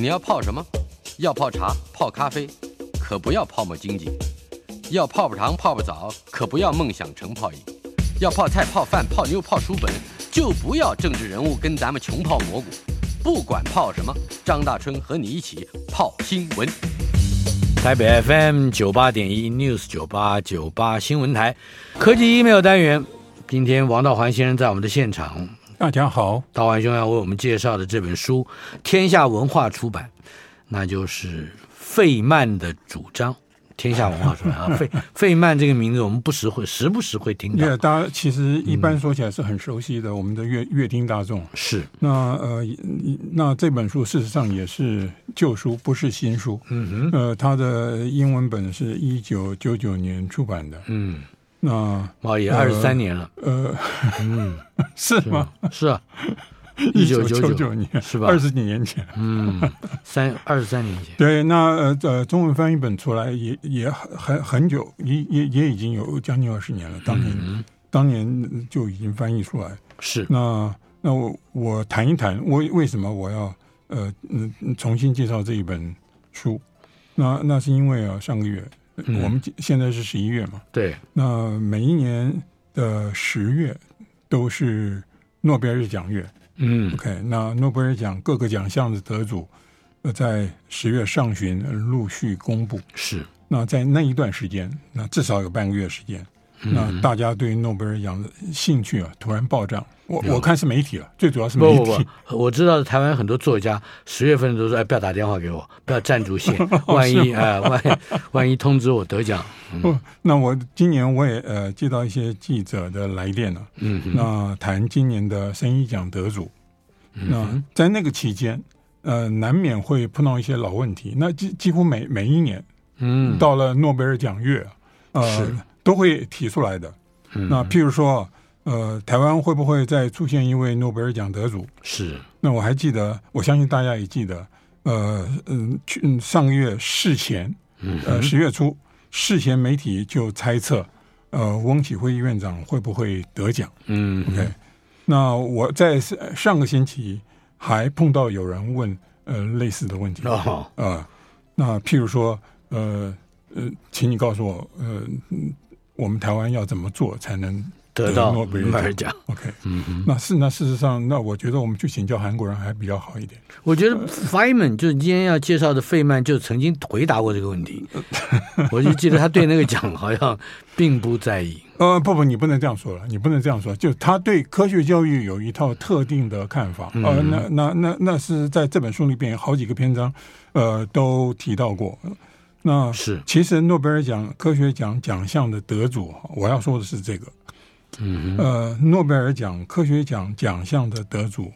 你要泡什么？要泡茶、泡咖啡，可不要泡沫经济；要泡泡糖、泡泡澡，可不要梦想成泡影；要泡菜、泡饭、泡妞、泡书本，就不要政治人物跟咱们穷泡蘑菇。不管泡什么，张大春和你一起泡新闻。台北 FM 九八点一 News 九八九八新闻台，科技 email 单元，今天王道环先生在我们的现场。大家好，道环兄要为我们介绍的这本书，天下文化出版，那就是费曼的主张。天下文化出版 啊，费费曼这个名字我们不时会时不时会听到。对，大家其实一般说起来是很熟悉的，嗯、我们的乐乐听大众是。那呃，那这本书事实上也是旧书，不是新书。嗯哼。呃，它的英文本是一九九九年出版的。嗯。那哇，也二十三年了。呃，嗯，是吗？是啊，一九九九年是吧？二十几年前，嗯，三二十三年前。对，那呃呃，中文翻译本出来也也很很久，也也也已经有将近二十年了。当年、嗯、当年就已经翻译出来。是。那那我我谈一谈，我为什么我要呃嗯重新介绍这一本书？那那是因为啊，上个月。我们现在是十一月嘛？对。那每一年的十月都是诺贝尔奖月。嗯。OK，那诺贝尔奖各个奖项的得主，呃，在十月上旬陆续公布。是。那在那一段时间，那至少有半个月时间。那大家对诺贝尔奖的兴趣啊，突然暴涨。我我看是媒体了，最主要是媒体。不不不，我知道台湾很多作家十月份都说：“哎，不要打电话给我，不要赞助信，万一哎，万一 万一通知我得奖。”嗯，那我今年我也呃接到一些记者的来电了。嗯，那谈今年的生医奖得主。那在那个期间，呃，难免会碰到一些老问题。那几几乎每每一年，嗯，到了诺贝尔奖月，呃。都会提出来的。那譬如说，呃，台湾会不会再出现一位诺贝尔奖得主？是。那我还记得，我相信大家也记得，呃，嗯，去上个月事前，呃，十月初事前媒体就猜测，呃，翁启辉院长会不会得奖？嗯，OK。那我在上个星期还碰到有人问，呃，类似的问题。啊、呃，那譬如说，呃，呃，请你告诉我，呃，嗯。我们台湾要怎么做才能得到诺贝尔奖？OK，嗯嗯，那是那事实上，那我觉得我们去请教韩国人还比较好一点。我觉得 Feynman 就是今天要介绍的费曼，就曾经回答过这个问题。我就记得他对那个奖好像并不在意。呃，不不，你不能这样说了，你不能这样说。就他对科学教育有一套特定的看法。呃，那那那那是在这本书里边好几个篇章，呃，都提到过。那是其实诺贝尔奖科学奖奖项的得主，我要说的是这个，嗯，呃，诺贝尔奖科学奖奖项的得主，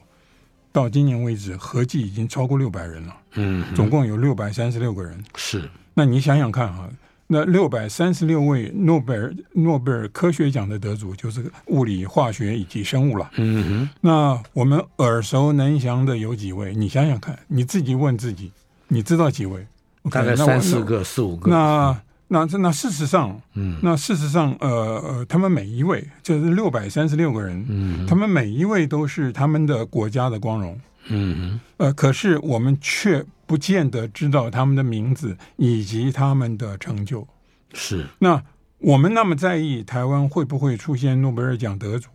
到今年为止合计已经超过六百人了，嗯，总共有六百三十六个人。是，那你想想看哈，那六百三十六位诺贝尔诺贝尔科学奖的得主，就是物理、化学以及生物了，嗯哼。那我们耳熟能详的有几位？你想想看，你自己问自己，你知道几位？大概三四个、四五个。那那那事实上，嗯，那事实上，呃呃，他们每一位就是六百三十六个人，嗯，他们每一位都是他们的国家的光荣，嗯，呃，可是我们却不见得知道他们的名字以及他们的成就。是。那我们那么在意台湾会不会出现诺贝尔奖得主，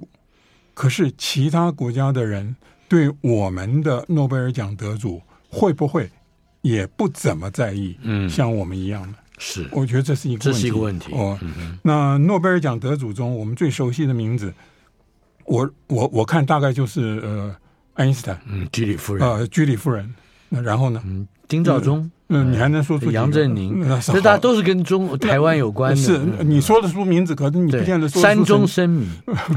可是其他国家的人对我们的诺贝尔奖得主会不会？也不怎么在意，嗯，像我们一样的，是，我觉得这是一个问题，这是一个问题。哦。嗯、那诺贝尔奖得主中，我们最熟悉的名字，我我我看大概就是呃，爱因斯坦，嗯，居里夫人，呃，居里夫人。那然后呢？嗯，丁肇中，嗯，你还能说出杨振宁，这大家都是跟中台湾有关的。是你说得出名字，可是你不见得说山中生米，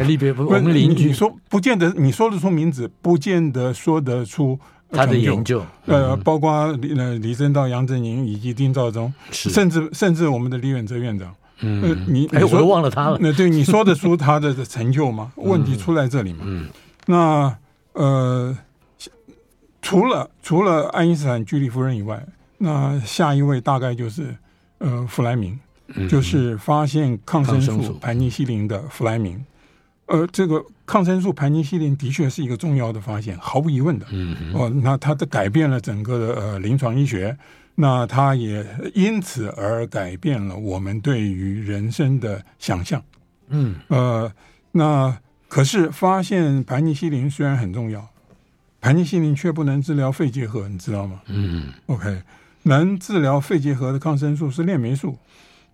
离别 我们邻居。你说不见得，你说得出名字，不见得说得出他的研究。呃，包括李呃李政道、杨振宁以及丁肇中，甚至甚至我们的李远哲院长。嗯，你哎，我都忘了他了。那对你说得出他的成就吗？问题出在这里嘛。嗯，那呃。除了除了爱因斯坦居里夫人以外，那下一位大概就是呃弗莱明，嗯、就是发现抗生素盘尼西林的弗莱明。呃，这个抗生素盘尼西林的确是一个重要的发现，毫无疑问的。嗯哼哦，那它的改变了整个的呃临床医学，那它也因此而改变了我们对于人生的想象。嗯呃，那可是发现盘尼西林虽然很重要。盘尼西林却不能治疗肺结核，你知道吗？嗯，OK，能治疗肺结核的抗生素是链霉素，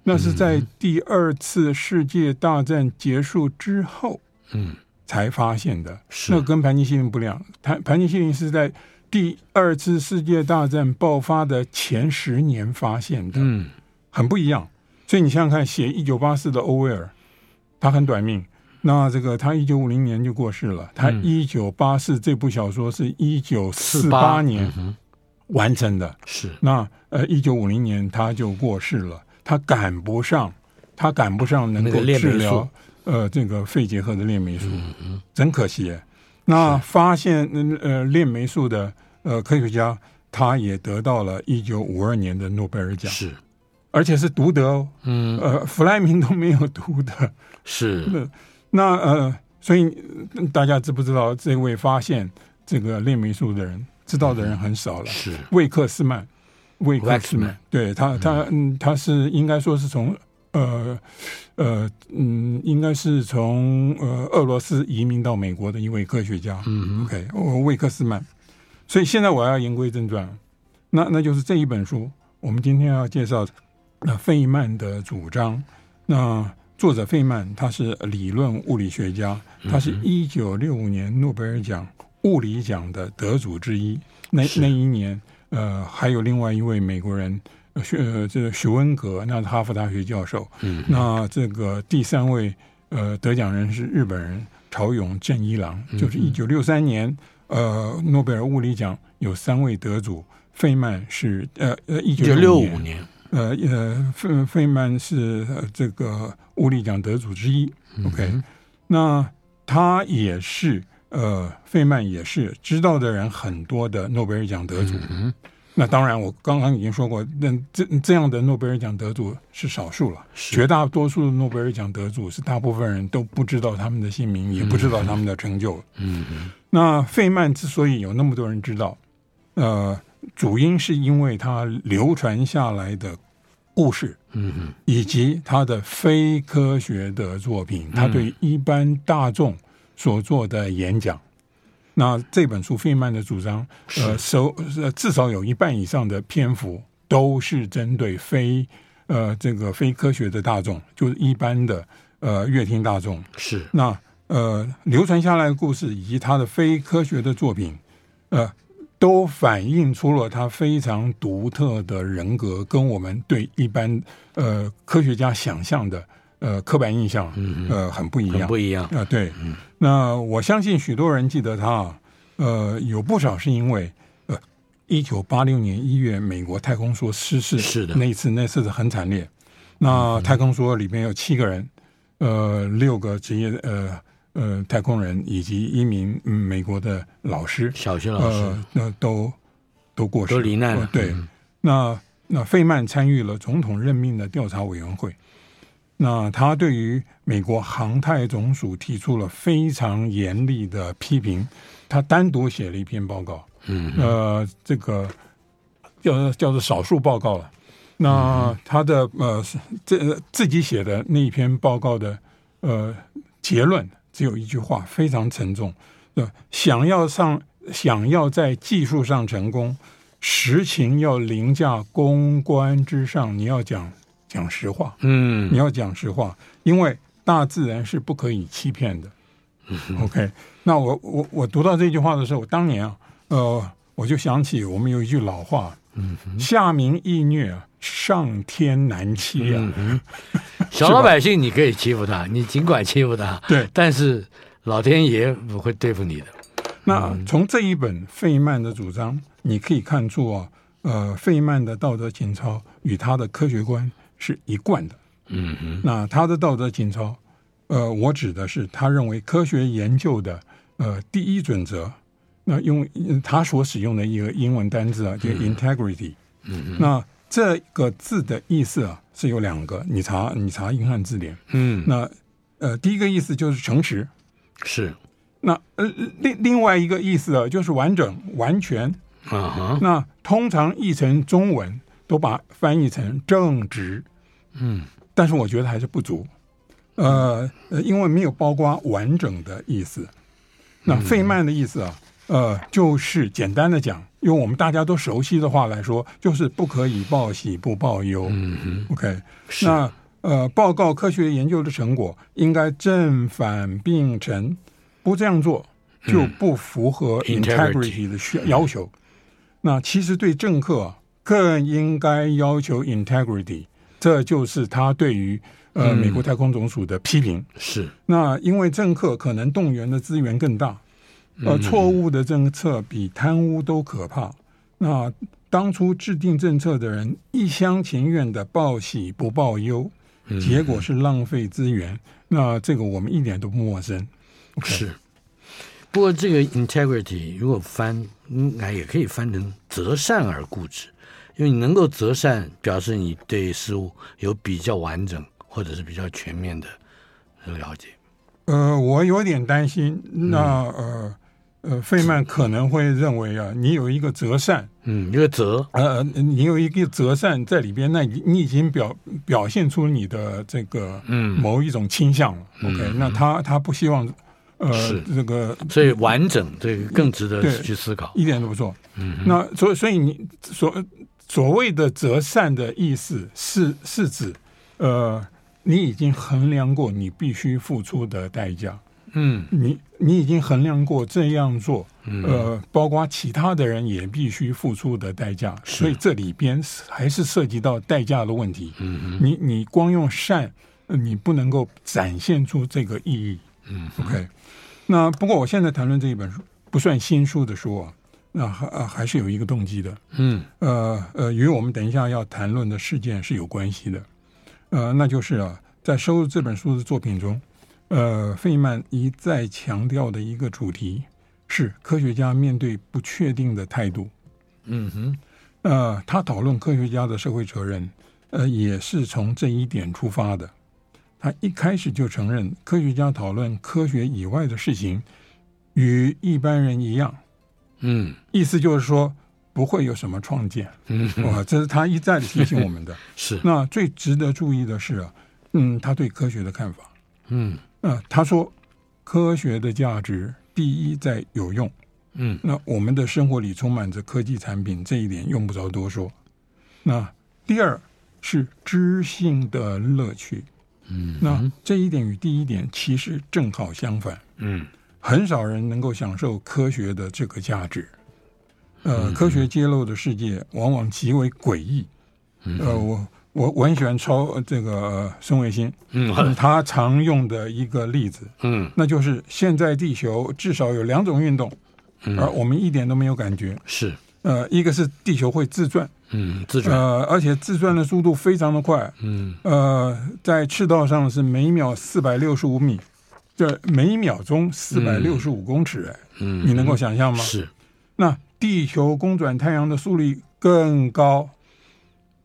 那是在第二次世界大战结束之后，嗯，才发现的。是，那跟盘尼西林不一样，盘盘尼西林是在第二次世界大战爆发的前十年发现的，嗯，很不一样。所以你想想看，写一九八四的欧威尔，他很短命。那这个他一九五零年就过世了。他一九八四这部小说是一九四八年完成的。是那呃一九五零年他就过世了。他赶不上，他赶不上能够治疗呃这个肺结核的链霉素，真可惜。那发现呃链霉素的呃科学家，他也得到了一九五二年的诺贝尔奖，是而且是独得哦。嗯呃弗莱明都没有独得，是。那呃，所以大家知不知道这位发现这个链霉素的人？知道的人很少了。是魏克斯曼，魏克斯曼，对他，他嗯，他是应该说是从呃呃嗯，应该是从呃俄罗斯移民到美国的一位科学家。嗯，OK，我魏克斯曼。所以现在我要言归正传，那那就是这一本书，我们今天要介绍那费曼的主张。那作者费曼，他是理论物理学家，他是一九六五年诺贝尔奖物理奖的得主之一。那那一年，呃，还有另外一位美国人，呃，这个许温格，那是哈佛大学教授。嗯，那这个第三位，呃，得奖人是日本人朝永正一郎，就是一九六三年，呃，诺贝尔物理奖有三位得主，费曼是呃呃一九六五年。呃呃，费费曼是这个物理奖得主之一。OK，嗯，那他也是呃，费曼也是知道的人很多的诺贝尔奖得主。嗯哼，那当然，我刚刚已经说过，那这这样的诺贝尔奖得主是少数了。是绝大多数的诺贝尔奖得主是大部分人都不知道他们的姓名，也不知道他们的成就。嗯嗯，那费曼之所以有那么多人知道，呃。主因是因为他流传下来的故事，嗯嗯，以及他的非科学的作品，他对一般大众所做的演讲。那这本书费曼的主张，呃，首至少有一半以上的篇幅都是针对非呃这个非科学的大众，就是一般的呃乐听大众。是那呃流传下来的故事以及他的非科学的作品，呃。都反映出了他非常独特的人格，跟我们对一般呃科学家想象的呃刻板印象呃很不一样，不一样。啊、呃。对，嗯、那我相信许多人记得他，呃，有不少是因为呃，一九八六年一月美国太空梭失事是的。那一次，那次是很惨烈。那太空梭里面有七个人，呃，六个职业呃。呃，太空人以及一名、嗯、美国的老师，小学老师，呃、那都都过世，都罹难了。呃、对，嗯、那那费曼参与了总统任命的调查委员会，那他对于美国航太总署提出了非常严厉的批评，他单独写了一篇报告，嗯，呃，这个叫叫做少数报告了。那他的呃，这自己写的那一篇报告的呃结论。只有一句话，非常沉重。呃想要上，想要在技术上成功，实情要凌驾公关之上。你要讲讲实话，嗯，你要讲实话，因为大自然是不可以欺骗的。嗯、OK，那我我我读到这句话的时候，我当年啊，呃，我就想起我们有一句老话，嗯，下民易虐，上天难欺啊。嗯、小老百姓你可以欺负他，你尽管欺负他，对，但是老天爷不会对付你的。那从这一本费曼的主张，你可以看出啊，呃，费曼的道德情操与他的科学观是一贯的。嗯哼，那他的道德情操，呃，我指的是他认为科学研究的呃第一准则，那用他所使用的一个英文单字啊，叫 integrity。嗯哼，那这个字的意思啊是有两个，你查你查英汉字典。嗯，那呃第一个意思就是诚实，是。那呃另另外一个意思啊就是完整完全。啊哈。那通常译成中文都把翻译成正直。嗯。但是我觉得还是不足，呃呃，因为没有包括完整的意思。那费曼的意思啊，呃，就是简单的讲，用我们大家都熟悉的话来说，就是不可以报喜不报忧。嗯哼，OK，那呃，报告科学研究的成果应该正反并陈，不这样做就不符合 integrity 的需要求。嗯、那其实对政客更应该要求 integrity。这就是他对于呃美国太空总署的批评。是那因为政客可能动员的资源更大，呃，错误的政策比贪污都可怕。那当初制定政策的人一厢情愿的报喜不报忧，结果是浪费资源。那这个我们一点都不陌生。是，不过这个 integrity 如果翻，应该也可以翻成择善而固执。因为你能够择善，表示你对事物有比较完整或者是比较全面的了解。呃，我有点担心，那呃呃，费曼可能会认为啊，你有一个择善，嗯，一个择，呃，你有一个择善在里边，那你你已经表表现出你的这个嗯某一种倾向了。嗯、OK，那他他不希望呃这个，所以完整这个更值得去思考，一点都不错。嗯，那所以所以你所。所谓的择善的意思是是指，呃，你已经衡量过你必须付出的代价，嗯，你你已经衡量过这样做，呃，包括其他的人也必须付出的代价，所以这里边还是涉及到代价的问题。嗯，你你光用善，你不能够展现出这个意义。嗯，OK。那不过我现在谈论这一本书不算新书的书啊。那还啊还是有一个动机的，嗯，呃呃，与我们等一下要谈论的事件是有关系的，呃，那就是啊，在收入这本书的作品中，呃，费曼一再强调的一个主题是科学家面对不确定的态度，嗯哼，呃，他讨论科学家的社会责任，呃，也是从这一点出发的。他一开始就承认，科学家讨论科学以外的事情，与一般人一样。嗯，意思就是说不会有什么创建，嗯，哇，这是他一再的提醒我们的。是，那最值得注意的是啊，嗯，他对科学的看法，嗯，啊，他说科学的价值第一在有用，嗯，那我们的生活里充满着科技产品，这一点用不着多说。那第二是知性的乐趣，嗯，那这一点与第一点其实正好相反，嗯。很少人能够享受科学的这个价值，呃，科学揭露的世界往往极为诡异。呃，我我我很喜欢抄这个孙卫星，嗯，他常用的一个例子，嗯，那就是现在地球至少有两种运动，而我们一点都没有感觉。是，呃，一个是地球会自转，嗯，自转，呃，而且自转的速度非常的快，嗯，呃，在赤道上是每秒四百六十五米。这每秒钟四百六十五公尺，哎，嗯，你能够想象吗？是，那地球公转太阳的速率更高，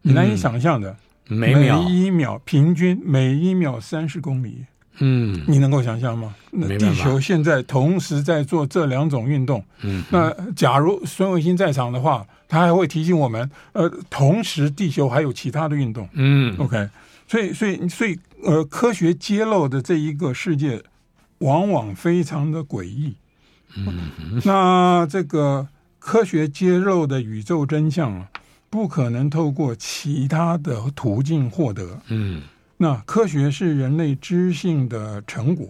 你难以想象的，嗯、每秒。每一秒平均每一秒三十公里，嗯，你能够想象吗？那地球现在同时在做这两种运动，嗯，那假如孙维新在场的话，他还会提醒我们，呃，同时地球还有其他的运动，嗯，OK，所以所以所以呃，科学揭露的这一个世界。往往非常的诡异，嗯，那这个科学揭露的宇宙真相啊，不可能透过其他的途径获得，嗯，那科学是人类知性的成果，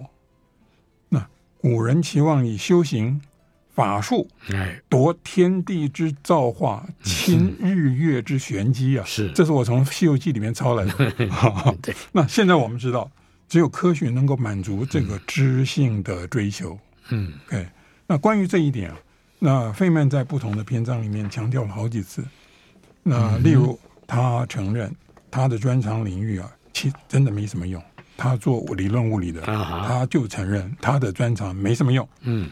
那古人期望以修行法术，哎，夺天地之造化，亲日月之玄机啊！是，这是我从《西游记》里面抄来的。对，那现在我们知道，只有科学能够满足这个知性的追求。嗯，OK。那关于这一点啊，那费曼在不同的篇章里面强调了好几次。那例如，他承认他的专长领域啊，其实真的没什么用。他做理论物理的，他就承认他的专长没什么用。嗯，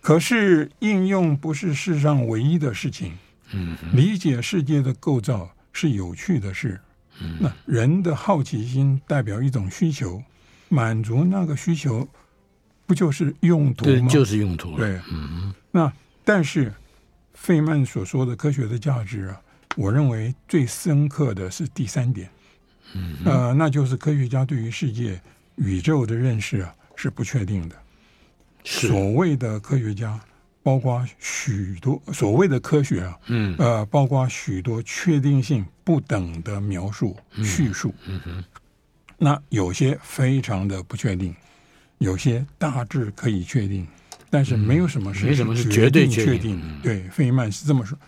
可是应用不是世上唯一的事情。嗯，理解世界的构造是有趣的事。嗯，那人的好奇心代表一种需求，满足那个需求，不就是用途吗？对，就是用途。对，嗯。那但是费曼所说的科学的价值啊，我认为最深刻的是第三点。嗯，呃，那就是科学家对于世界、宇宙的认识啊是不确定的。所谓的科学家，包括许多所谓的科学啊，嗯，呃，包括许多确定性不等的描述、叙述。嗯哼，那有些非常的不确定，有些大致可以确定，但是没有什么是没什么是绝对确定。对，费曼是这么说，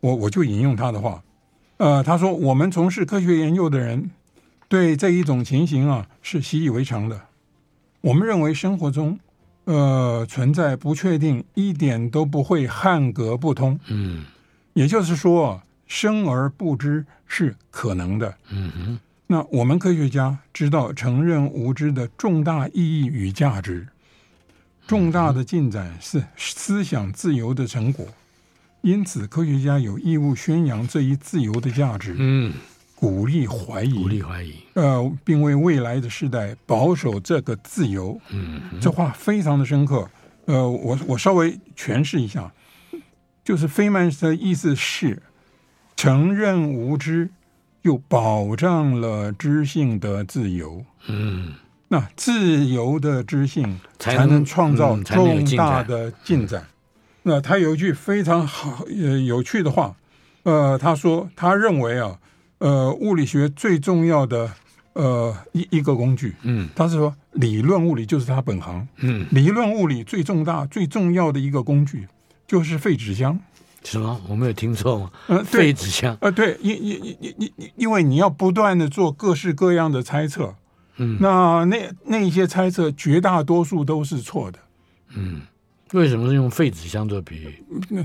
我我就引用他的话，呃，他说：“我们从事科学研究的人。”对这一种情形啊，是习以为常的。我们认为生活中，呃，存在不确定，一点都不会汉格不通。嗯，也就是说，生而不知是可能的。嗯哼。那我们科学家知道承认无知的重大意义与价值，重大的进展是思想自由的成果，因此科学家有义务宣扬这一自由的价值。嗯。鼓励怀疑，鼓励怀疑，呃，并为未来的世代保守这个自由。嗯，这话非常的深刻。呃，我我稍微诠释一下，就是费曼的意思是，承认无知，又保障了知性的自由。嗯，那自由的知性才能创造重大的进展。那他有一句非常好呃有趣的话，呃，他说他认为啊。呃，物理学最重要的呃一一个工具，嗯，他是说理论物理就是他本行，嗯，理论物理最重大最重要的一个工具就是废纸箱。什么？我没有听错吗？呃，废纸箱。呃，对，因因因因因因为你要不断的做各式各样的猜测，嗯，那那那一些猜测绝大多数都是错的，嗯，为什么是用废纸箱做比喻？那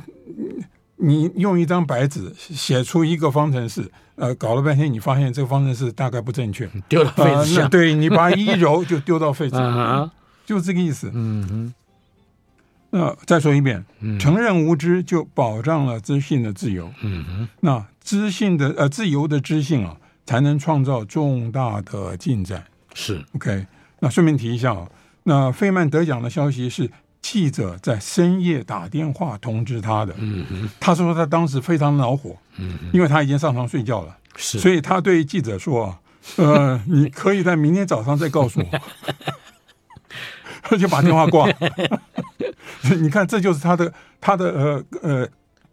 你用一张白纸写出一个方程式，呃，搞了半天，你发现这个方程式大概不正确，丢到废纸箱。呃、对，你把它一揉就丢到废纸，啊、就这个意思。嗯哼。那、呃、再说一遍，嗯、承认无知就保障了知性的自由。嗯哼。那知性的呃自由的知性啊，才能创造重大的进展。是 OK。那顺便提一下啊，那费曼得奖的消息是。记者在深夜打电话通知他的，嗯哼，他说他当时非常恼火，嗯，因为他已经上床睡觉了，是，所以他对记者说，呃，你可以在明天早上再告诉我，他 就把电话挂了。你看，这就是他的他的呃呃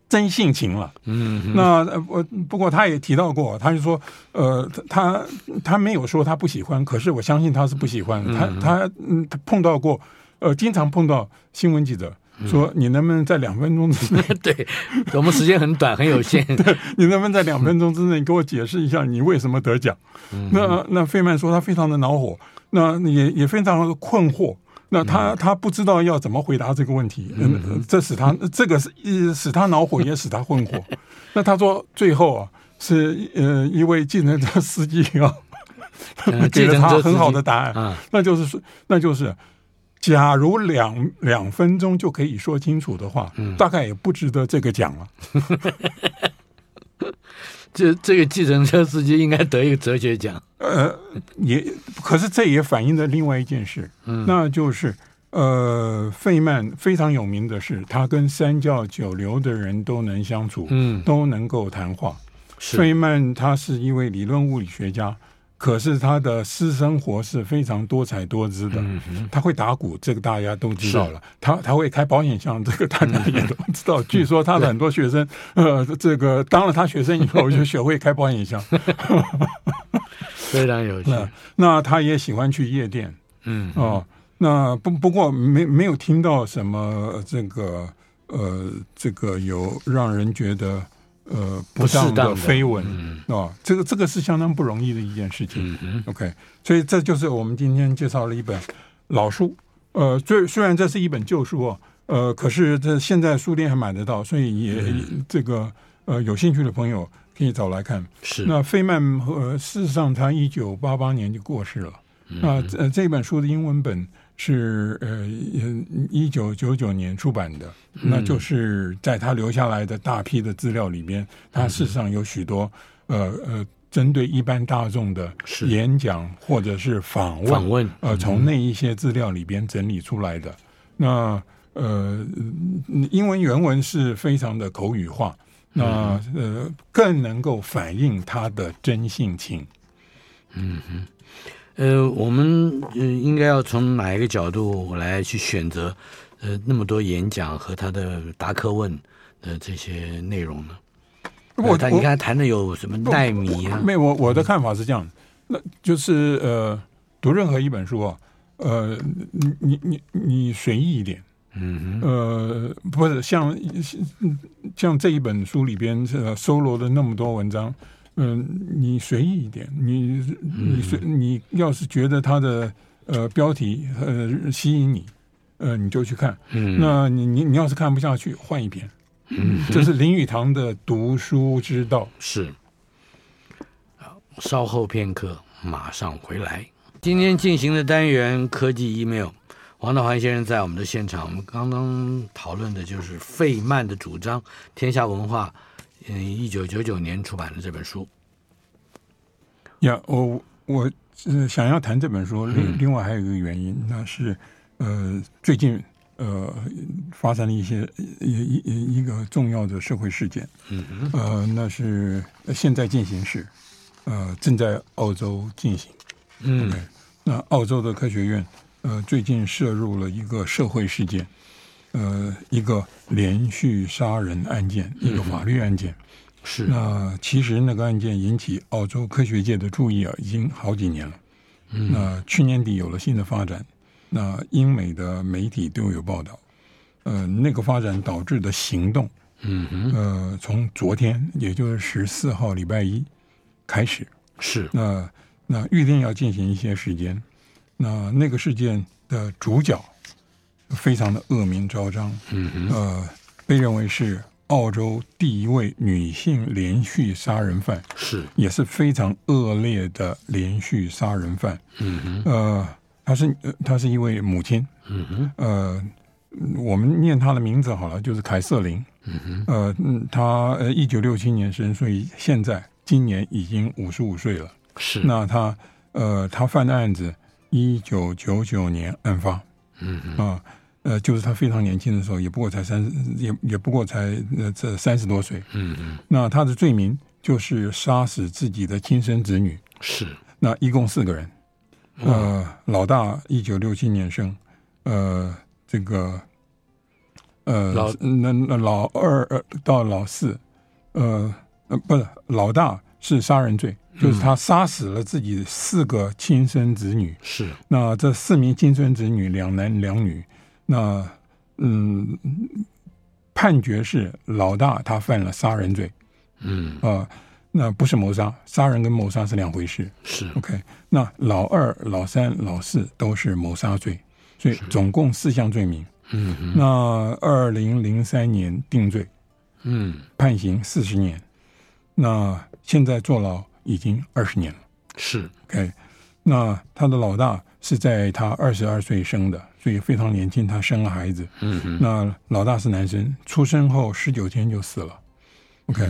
真性情了，嗯，那我不过他也提到过，他就说，呃，他他没有说他不喜欢，可是我相信他是不喜欢，他他嗯他碰到过。呃，经常碰到新闻记者说：“你能不能在两分钟之内？”嗯、对，我们时间很短，很有限。对，你能不能在两分钟之内给我解释一下你为什么得奖？嗯、那那费曼说他非常的恼火，那也也非常的困惑。那他、嗯、他不知道要怎么回答这个问题，这使他 这个是使他恼火，也使他困惑。那他说最后啊，是呃一位计程车司机啊，给了他很好的答案，嗯、那就是说，那就是。假如两两分钟就可以说清楚的话，嗯、大概也不值得这个奖了。这这个计程车司机应该得一个哲学奖。呃，也可是这也反映了另外一件事，嗯、那就是呃，费曼非常有名的是，他跟三教九流的人都能相处，嗯，都能够谈话。是费曼他是一位理论物理学家。可是他的私生活是非常多彩多姿的，他会打鼓，这个大家都知道了。他他会开保险箱，这个大家也都知道。据说他的很多学生，呃，这个当了他学生以后就学会开保险箱，非常有趣。那那他也喜欢去夜店，嗯，哦，那不不过没没有听到什么这个呃，这个有让人觉得呃不适当的飞吻嗯啊，这个这个是相当不容易的一件事情。嗯 OK，所以这就是我们今天介绍了一本老书。呃，虽虽然这是一本旧书哦，呃，可是这现在书店还买得到，所以也、嗯、这个呃有兴趣的朋友可以找来看。是那费曼呃，事实上他一九八八年就过世了。嗯。那呃这本书的英文本是呃一九九九年出版的，嗯。那就是在他留下来的大批的资料里边，他事实上有许多呃呃针对一般大众的演讲或者是访问，访问呃从那一些资料里边整理出来的。那呃英文原文是非常的口语化，那呃更能够反映他的真性情。呃，我们呃应该要从哪一个角度来去选择呃那么多演讲和他的答课问的这些内容呢？我呃他你看谈的有什么奈米啊？没有，我我的看法是这样，那就是呃，读任何一本书啊，呃，你你你你随意一点，嗯哼，呃，不是像像这一本书里边呃收罗的那么多文章，嗯、你随意一点，你你随你要是觉得它的呃标题呃吸引你，呃，你就去看，嗯，那你你你要是看不下去，换一篇，嗯这是林语堂的读书之道。是。好，稍后片刻，马上回来。今天进行的单元科技 email，王道环先生在我们的现场。我们刚刚讨论的就是费曼的主张，天下文化，嗯，一九九九年出版的这本书。呀，我我呃想要谈这本书，另、嗯另外还有一个原因，那是呃最近呃发生了一些一一一一个重要的社会事件，嗯哼，呃，那是现在进行时，呃正在澳洲进行。嗯那澳洲的科学院呃最近涉入了一个社会事件，呃一个连续杀人案件，一个法律案件。是，那其实那个案件引起澳洲科学界的注意啊，已经好几年了。嗯那去年底有了新的发展，那英美的媒体都有报道。呃，那个发展导致的行动，嗯哼，呃，从昨天，也就是十四号礼拜一开始，是，那那预定要进行一些时间。那那个事件的主角非常的恶名昭彰，嗯哼，呃，被认为是澳洲第一位女性连续杀人犯，是，也是非常恶劣的连续杀人犯。嗯哼，呃，她是呃她是一位母亲，嗯哼，呃，我们念她的名字好了，就是凯瑟琳。嗯哼，呃，嗯，她呃一九六七年生，所以现在今年已经五十五岁了。是，那她呃，她犯的案子一九九九年案发。嗯哼，啊，呃，就是他非常年轻的时候，也不过才三十，也也不过才呃这三十多岁。嗯嗯，那他的罪名就是杀死自己的亲生子女，是，那一共四个人。嗯呃，老大一九六七年生，呃，这个呃，老那那老二呃到老四，呃呃不是老大是杀人罪，就是他杀死了自己四个亲生子女。是，那这四名亲生子女，两男两女，那嗯，判决是老大他犯了杀人罪。嗯，啊、呃那不是谋杀，杀人跟谋杀是两回事。是，OK，那老二、老三、老四都是谋杀罪，所以总共四项罪名。嗯，那二零零三年定罪，嗯，判刑四十年，那现在坐牢已经二十年了。是，OK，那他的老大是在他二十二岁生的，所以非常年轻，他生了孩子。嗯，那老大是男生，出生后十九天就死了。OK，、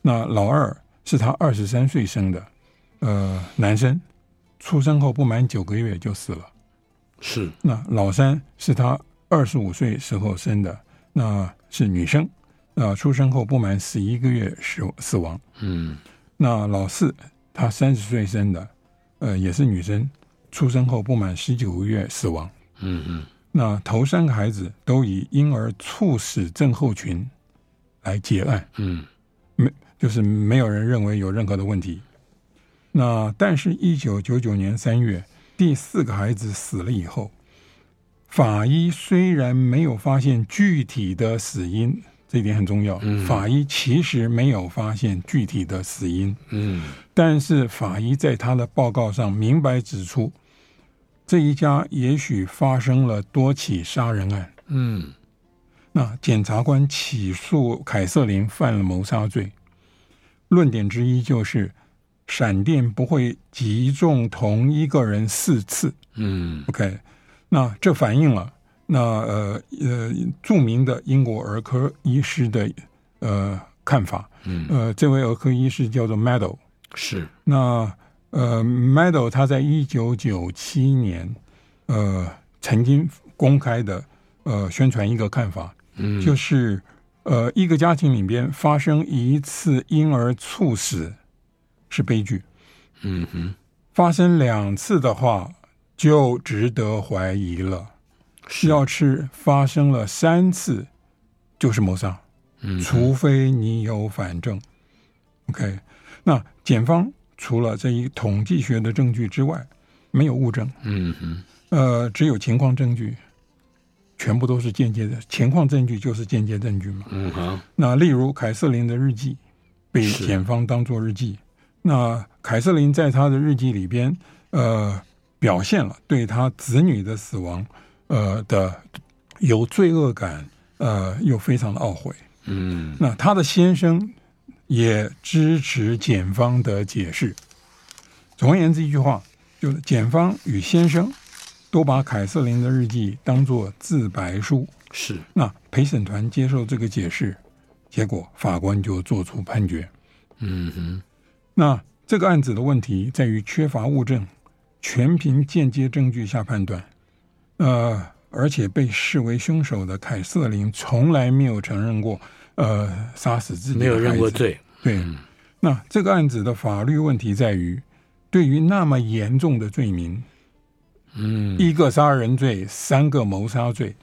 那老二是他二十三岁生的，呃，男生，出生后不满九个月就死了。是，那老三是他二十五岁时候生的，那是女生，呃，出生后不满十一个月死死亡。嗯，那老四她三十岁生的，呃，也是女生，出生后不满十九个月死亡。嗯嗯，那头三个孩子都以婴儿猝死症候群来结案，嗯，没就是没有人认为有任何的问题。那但是，一九九九年三月，第四个孩子死了以后，法医虽然没有发现具体的死因，这一点很重要。嗯、法医其实没有发现具体的死因。嗯，但是法医在他的报告上明白指出，这一家也许发生了多起杀人案。嗯，那检察官起诉凯瑟琳犯了谋杀罪，论点之一就是闪电不会击中同一个人四次。嗯，OK。那这反映了那呃呃著名的英国儿科医师的呃看法，嗯呃这位儿科医师叫做 Meadow，是那呃 Meadow 他在一九九七年呃曾经公开的呃宣传一个看法，嗯就是呃一个家庭里边发生一次婴儿猝死是悲剧，嗯哼发生两次的话。就值得怀疑了。要吃发生了三次，就是谋杀。嗯，除非你有反证。OK，那检方除了这一统计学的证据之外，没有物证。嗯哼，呃，只有情况证据，全部都是间接的。情况证据就是间接证据嘛。嗯哼。那例如凯瑟琳的日记被检方当做日记，那凯瑟琳在她的日记里边，呃。表现了对他子女的死亡，呃的有罪恶感，呃又非常的懊悔。嗯，那他的先生也支持检方的解释。总而言之，一句话就是，检方与先生都把凯瑟琳的日记当作自白书。是。那陪审团接受这个解释，结果法官就做出判决。嗯哼。那这个案子的问题在于缺乏物证。全凭间接证据下判断，呃，而且被视为凶手的凯瑟琳从来没有承认过，呃，杀死自己没有认过罪。对，嗯、那这个案子的法律问题在于，对于那么严重的罪名，嗯，一个杀人罪，三个谋杀罪，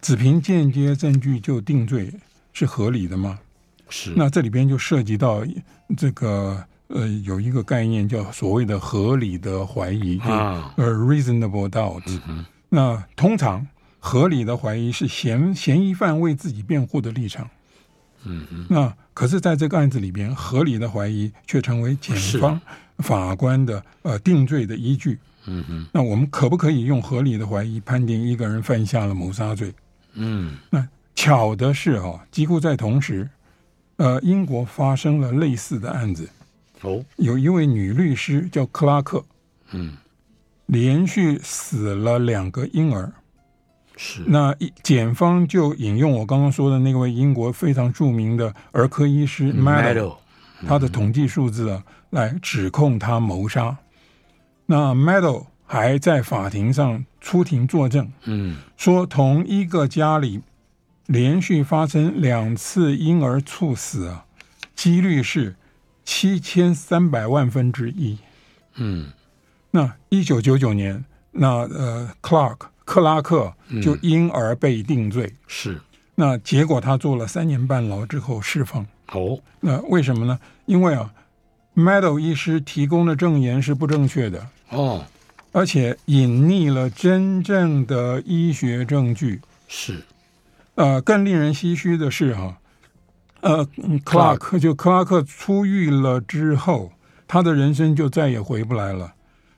只凭间接证据就定罪是合理的吗？是。那这里边就涉及到这个。呃，有一个概念叫所谓的合理的怀疑，啊，呃，reasonable doubt。嗯、那通常合理的怀疑是嫌嫌疑犯为自己辩护的立场。嗯嗯。那可是在这个案子里边，合理的怀疑却成为检方法官的呃定罪的依据。嗯哼。那我们可不可以用合理的怀疑判定一个人犯下了谋杀罪？嗯。那巧的是哈、哦，几乎在同时，呃，英国发生了类似的案子。哦，有一位女律师叫克拉克，嗯，连续死了两个婴儿，是。那一检方就引用我刚刚说的那位英国非常著名的儿科医师 Meadow，他的统计数字啊，来指控他谋杀。那 Meadow 还在法庭上出庭作证，嗯，说同一个家里连续发生两次婴儿猝死啊，几率是。七千三百万分之一，嗯，那一九九九年，那呃，Clark 克拉克就因而被定罪，嗯、是。那结果他坐了三年半牢之后释放。哦，那为什么呢？因为啊，Meadow 医师提供的证言是不正确的哦，而且隐匿了真正的医学证据。是，呃，更令人唏嘘的是哈、啊。呃，克拉克就克拉克出狱了之后，他的人生就再也回不来了。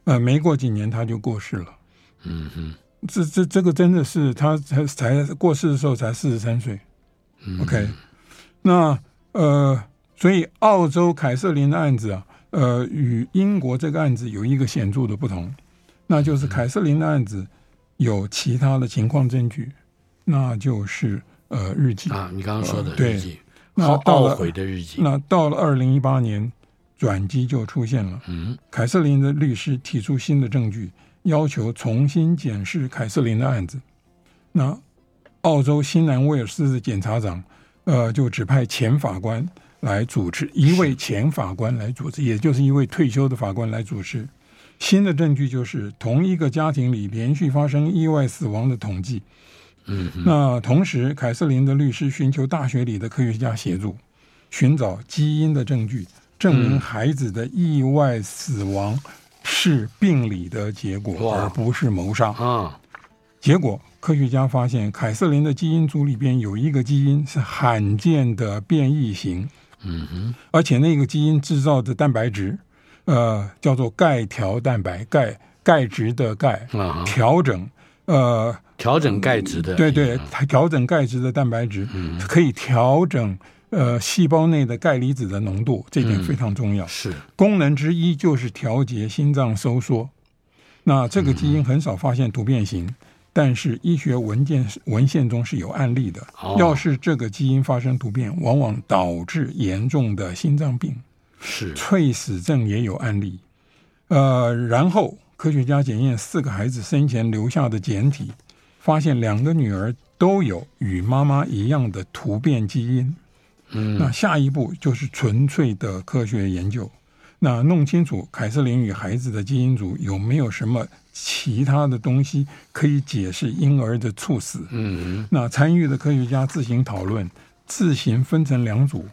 呃，没过几年他就过世了。嗯哼，这这这个真的是他才才过世的时候才四十三岁。嗯、OK，那呃，所以澳洲凯瑟琳的案子啊，呃，与英国这个案子有一个显著的不同，那就是凯瑟琳的案子有其他的情况证据，那就是呃日记啊，你刚刚说的日记。呃那到了懊悔的日记。那到了二零一八年，转机就出现了。嗯，凯瑟琳的律师提出新的证据，要求重新检视凯瑟琳的案子。那澳洲新南威尔斯的检察长，呃，就指派前法官来主持，一位前法官来主持，也就是一位退休的法官来主持。新的证据就是同一个家庭里连续发生意外死亡的统计。嗯，那同时，凯瑟琳的律师寻求大学里的科学家协助，寻找基因的证据，证明孩子的意外死亡是病理的结果，而不是谋杀。啊，结果科学家发现，凯瑟琳的基因组里边有一个基因是罕见的变异型，嗯哼，而且那个基因制造的蛋白质，呃，叫做钙调蛋白，钙钙质的钙，啊调整，呃，调整钙质的，对对，它调整钙质的蛋白质，嗯。可以调整呃细胞内的钙离子的浓度，这点非常重要。是功能之一就是调节心脏收缩。那这个基因很少发现突变型，但是医学文件文献中是有案例的。哦要是这个基因发生突变，往往导致严重的心脏病，是，猝死症也有案例。呃，然后科学家检验四个孩子生前留下的简体，发现两个女儿都有与妈妈一样的突变基因。嗯，那下一步就是纯粹的科学研究，那弄清楚凯瑟琳与孩子的基因组有没有什么其他的东西可以解释婴儿的猝死。嗯。那参与的科学家自行讨论，自行分成两组，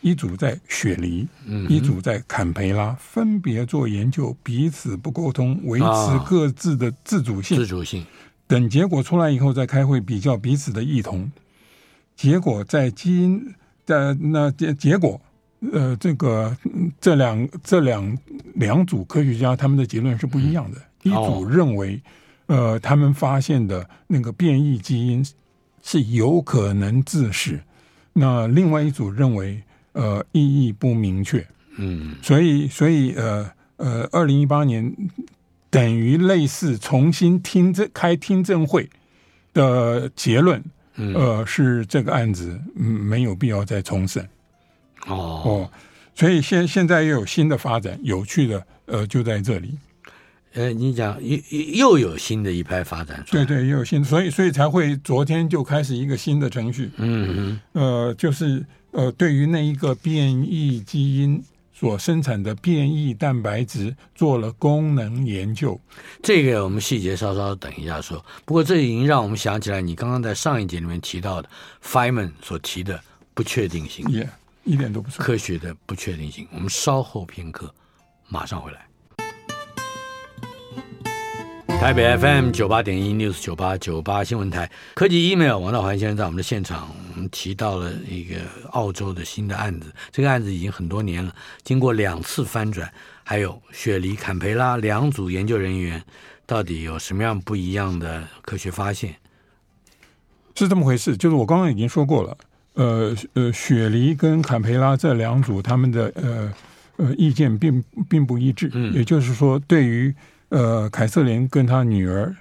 一组在雪梨，嗯。一组在坎培拉，分别做研究，彼此不沟通，维持啊各自的自主性。自主性，等结果出来以后再开会比较彼此的异同，结果在基因的那结结果，呃，这个这两这两两组科学家他们的结论是不一样的。一组认为，呃，他们发现的那个变异基因是有可能致死，那另外一组认为，呃，意义不明确。嗯所以，所以，呃呃，二零一八年等于类似重新听证开听证会的结论，嗯。呃，是这个案子嗯没有必要再重审。哦，哦。所以现现在又有新的发展，有趣的呃就在这里，呃，你讲又又有新的一派发展出来，对对，又有新，所以所以才会昨天就开始一个新的程序，嗯呃，就是呃对于那一个变异基因所生产的变异蛋白质做了功能研究。这个我们细节稍稍等一下说。不过这已经让我们想起来，你刚刚在上一节里面提到的 Feynman 所提的不确定性，也、yeah, 一点都不错。科学的不确定性。我们稍后片刻，马上回来。台北 FM 九八点一 News 九八九八新闻台科技 email 王道环先生在我们的现场，我们提到了一个澳洲的新的案子。这个案子已经很多年了，经过两次翻转，还有雪梨、坎培拉两组研究人员，到底有什么样不一样的科学发现？是这么回事，就是我刚刚已经说过了，呃呃，雪梨跟坎培拉这两组他们的呃呃意见并并不一致，嗯也就是说，对于呃凯瑟琳跟她女儿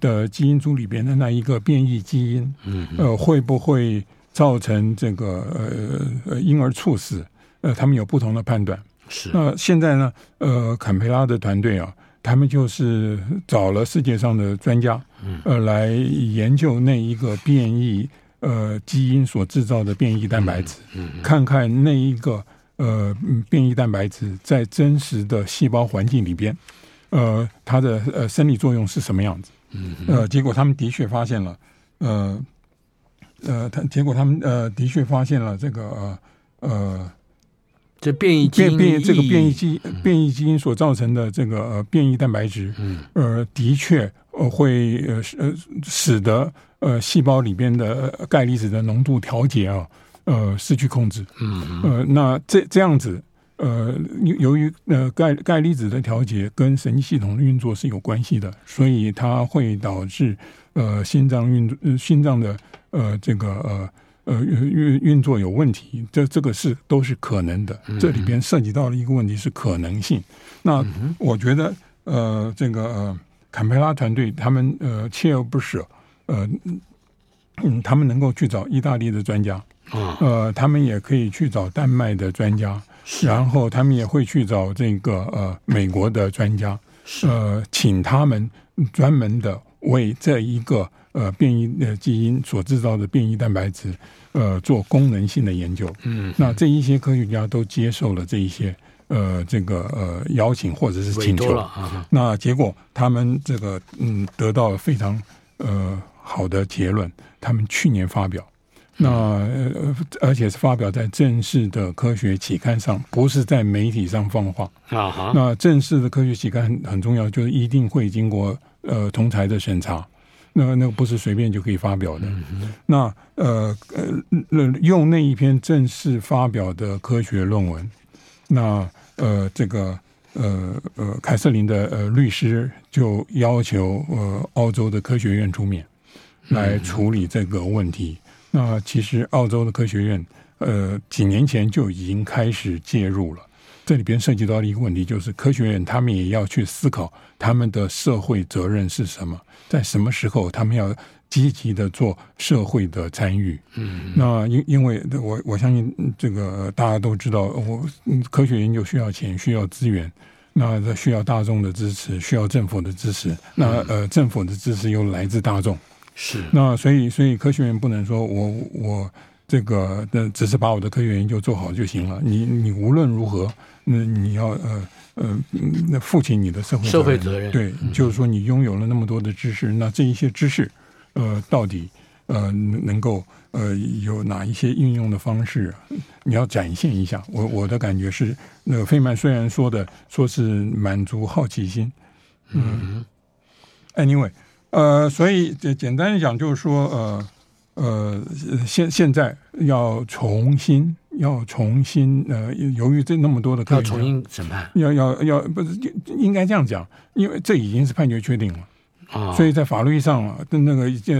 的基因组里边的那一个变异基因，嗯呃，会不会造成这个呃呃婴儿猝死？呃，他们有不同的判断。是那现在呢？呃，坎培拉的团队啊，他们就是找了世界上的专家，呃，来研究那一个变异呃基因所制造的变异蛋白质，嗯看看那一个呃变异蛋白质在真实的细胞环境里边，呃，它的呃生理作用是什么样子？嗯呃，结果他们的确发现了，呃呃，他结果他们呃的确发现了这个呃呃。这变异基因变变这个变异异基变异基因所造成的这个呃变异蛋白质，嗯。呃，的确呃会呃呃使得呃细胞里边的钙离子的浓度调节啊，呃失去控制，嗯。呃，那这这样子，呃，由由于呃钙钙离子的调节跟神经系统的运作是有关系的，所以它会导致呃心脏运呃心脏的呃这个呃。呃，运运作有问题，这这个是都是可能的。这里边涉及到了一个问题是可能性。那我觉得，呃，这个呃，坎培拉团队他们呃锲而不舍，呃，嗯，他们能够去找意大利的专家，啊呃，他们也可以去找丹麦的专家，然后他们也会去找这个呃美国的专家，呃，请他们专门的为这一个呃变异的基因所制造的变异蛋白质。呃，做功能性的研究，嗯，那这一些科学家都接受了这一些呃这个呃邀请或者是请求，啊、那结果他们这个嗯得到了非常呃好的结论，他们去年发表，那呃而且是发表在正式的科学期刊上，不是在媒体上放话啊哈，那正式的科学期刊很很重要，就是一定会经过呃同台的审查。那那个不是随便就可以发表的。嗯、那呃呃，用那一篇正式发表的科学论文，那呃这个呃呃凯瑟琳的呃律师就要求呃澳洲的科学院出面来处理这个问题。嗯、那其实澳洲的科学院呃几年前就已经开始介入了。这里边涉及到的一个问题，就是科学院他们也要去思考他们的社会责任是什么，在什么时候他们要积极的做社会的参与。嗯，那因因为我我相信这个大家都知道，我科学研究需要钱，需要资源，那需要大众的支持，需要政府的支持。那呃，政府的支持又来自大众，是那所以所以科学院不能说我我这个的只是把我的科学研究做好就行了。你你无论如何。那你要呃呃，那负起你的社会社会责任，对，嗯、就是说你拥有了那么多的知识，那这一些知识，呃，到底呃能够呃有哪一些应用的方式，你要展现一下。我我的感觉是，那个费曼虽然说的说是满足好奇心，嗯，anyway，呃，所以简简单的讲就是说，呃呃，现现在要重新。要重新呃，由于这那么多的要重新审判，要要要不是应该这样讲，因为这已经是判决确定了啊，所以在法律上啊，的那个叫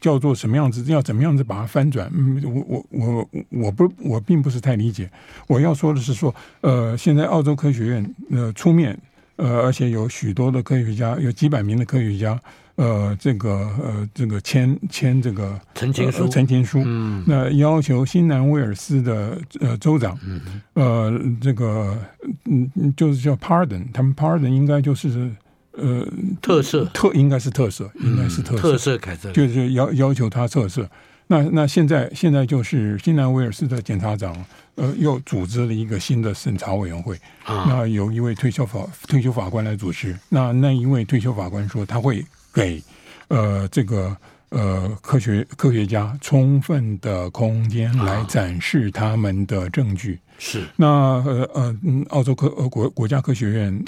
叫做什么样子，要怎么样子把它翻转？嗯，我我我我不我并不是太理解。我要说的是说，呃，现在澳洲科学院呃出面呃，而且有许多的科学家，有几百名的科学家。呃，这个呃，这个签签这个陈情书，陈情书，嗯，那要求新南威尔斯的呃州长，嗯，呃，这个嗯，就是叫 pardon，他们 pardon 应该就是呃特色，特应该是特色，应该是特色，特赦凯瑟琳，就是要要求他特色。那那现在现在就是新南威尔斯的检察长，呃，又组织了一个新的审查委员会，啊，那有一位退休法退休法官来主持，那那一位退休法官说他会。给呃这个呃科学科学家充分的空间来展示他们的证据。是那呃呃嗯，澳洲科呃国国家科学院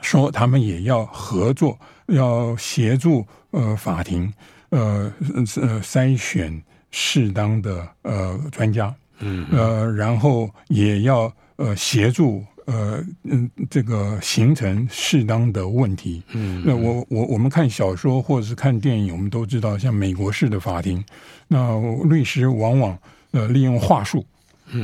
说他们也要合作，要协助呃法庭呃呃筛选适当的呃专家，嗯呃然后也要呃协助。呃嗯，这个形成适当的问题。嗯，那我我我们看小说或者是看电影，我们都知道，像美国式的法庭，那律师往往呃利用话术，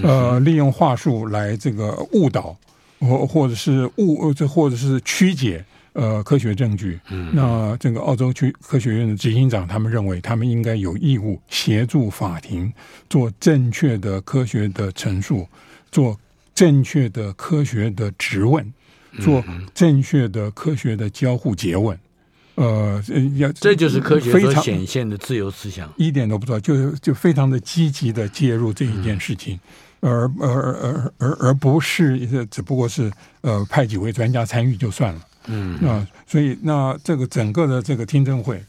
呃利用话术来这个误导或或者是误这或者是曲解呃科学证据。嗯，那这个澳洲区科学院的执行长他们认为，他们应该有义务协助法庭做正确的科学的陈述，做。正确的科学的质问，做正确的科学的交互结问，呃，要这就是科学所显现的自由思想，一点都不错，就就非常的积极的介入这一件事情，嗯、而而而而而不是只不过是呃派几位专家参与就算了，嗯，那所以那这个整个的这个听证会，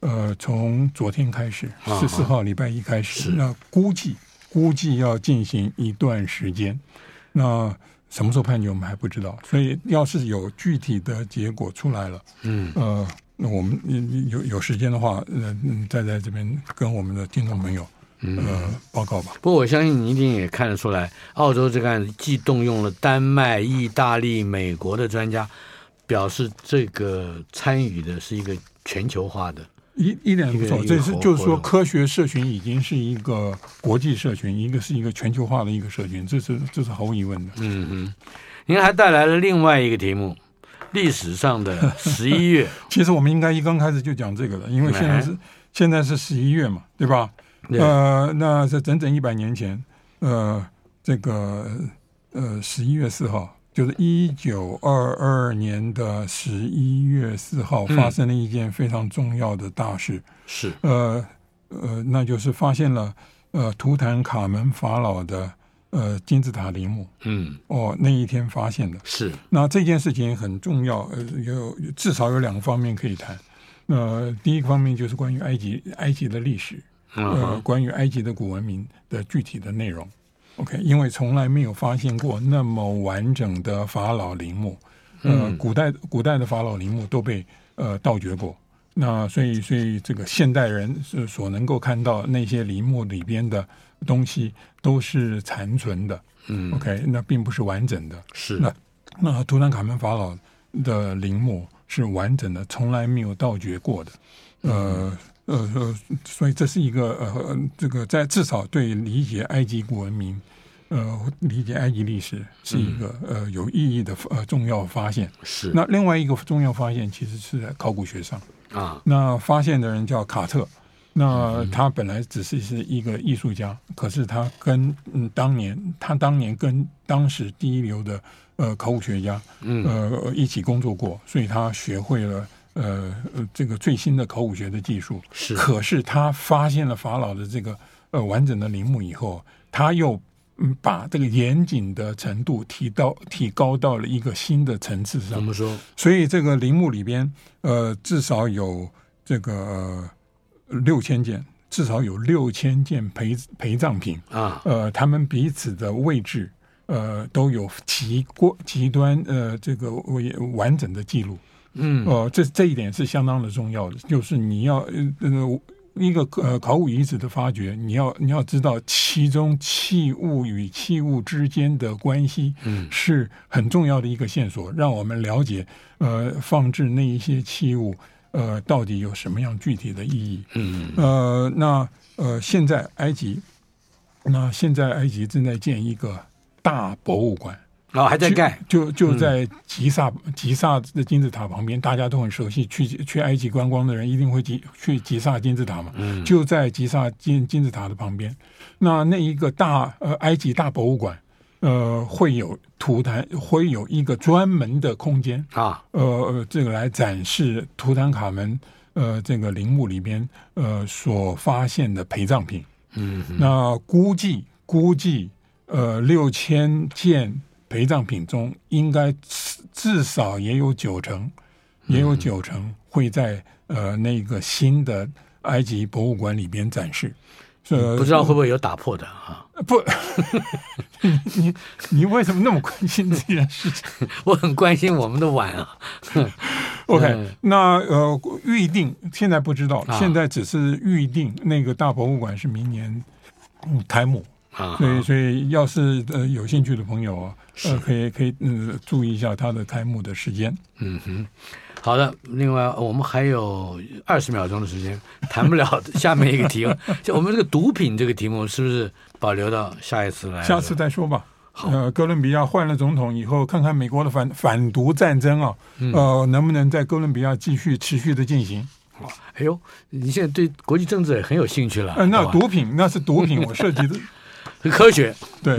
呃，从昨天开始十四号礼拜一开始，那估计估计要进行一段时间。那什么时候判决我们还不知道，所以要是有具体的结果出来了，嗯呃，那我们有有时间的话，嗯，再在这边跟我们的听众朋友呃报告吧。不过我相信你一定也看得出来，澳洲这个案子既动用了丹麦、意大利、美国的专家，表示这个参与的是一个全球化的。一一点都不错，这是就是说，科学社群已经是一个国际社群，一个是一个全球化的一个社群，这是这是毫无疑问的。嗯嗯，您还带来了另外一个题目，历史上的十一月。其实我们应该一刚开始就讲这个了，因为现在是 现在是十一月嘛，对吧？对呃，那是整整一百年前，呃，这个呃十一月四号。就是一九二二年的十一月四号，发生了一件非常重要的大事，嗯、是。呃呃，那就是发现了呃图坦卡门法老的呃金字塔陵墓，嗯，哦，那一天发现的，是。那这件事情很重要，呃，有至少有两个方面可以谈，呃，第一个方面就是关于埃及埃及的历史，呃，关于埃及的古文明的具体的内容。OK，因为从来没有发现过那么完整的法老陵墓，呃，古代古代的法老陵墓都被呃盗掘过，那所以所以这个现代人是所能够看到那些陵墓里边的东西都是残存的。嗯，OK，那并不是完整的。是那那图坦卡门法老的陵墓是完整的，从来没有盗掘过的。呃呃呃，所以这是一个呃这个在至少对理解埃及古文明，呃理解埃及历史是一个、嗯、呃有意义的呃重要发现。是那另外一个重要发现其实是在考古学上啊，那发现的人叫卡特。那他本来只是是一个艺术家，可是他跟嗯当年他当年跟当时第一流的呃考古学家嗯呃一起工作过，所以他学会了呃呃这个最新的考古学的技术。是，可是他发现了法老的这个呃完整的陵墓以后，他又嗯把这个严谨的程度提到提高到了一个新的层次上。怎么说？所以这个陵墓里边呃至少有这个。呃六千件，至少有六千件陪陪葬品啊，呃，他们彼此的位置，呃，都有极过极端呃这个完整的记录，嗯，呃，这这一点是相当的重要的，就是你要呃一个呃考古遗址的发掘，你要你要知道其中器物与器物之间的关系，嗯，是很重要的一个线索，让我们了解呃放置那一些器物。呃，到底有什么样具体的意义？嗯，呃，那呃，现在埃及，那现在埃及正在建一个大博物馆，哦，还在盖，就就在吉萨、嗯、吉萨的金字塔旁边，大家都很熟悉，去去埃及观光的人一定会去去吉萨金字塔嘛，嗯，就在吉萨金金字塔的旁边，那那一个大呃埃及大博物馆。呃，会有图坦，会有一个专门的空间啊，呃，这个来展示图坦卡门呃这个陵墓里边呃所发现的陪葬品。嗯，那估计估计呃六千件陪葬品中，应该至少也有九成，也有九成会在呃那个新的埃及博物馆里边展示。呃，不知道会不会有打破的啊？不，你你你为什么那么关心这件事情？我很关心我们的碗啊。OK，、嗯、那呃预定现在不知道，啊、现在只是预定那个大博物馆是明年开幕啊，所以所以要是呃有兴趣的朋友啊，呃可以可以嗯、呃、注意一下它的开幕的时间。嗯哼。好的，另外我们还有二十秒钟的时间，谈不了 下面一个题目。就我们这个毒品这个题目，是不是保留到下一次来？下次再说吧。好，呃，哥伦比亚换了总统以后，看看美国的反反毒战争啊，呃，能不能在哥伦比亚继续持续的进行？哎呦，你现在对国际政治也很有兴趣了。呃，那毒品那是毒品，我涉及的很科学。对。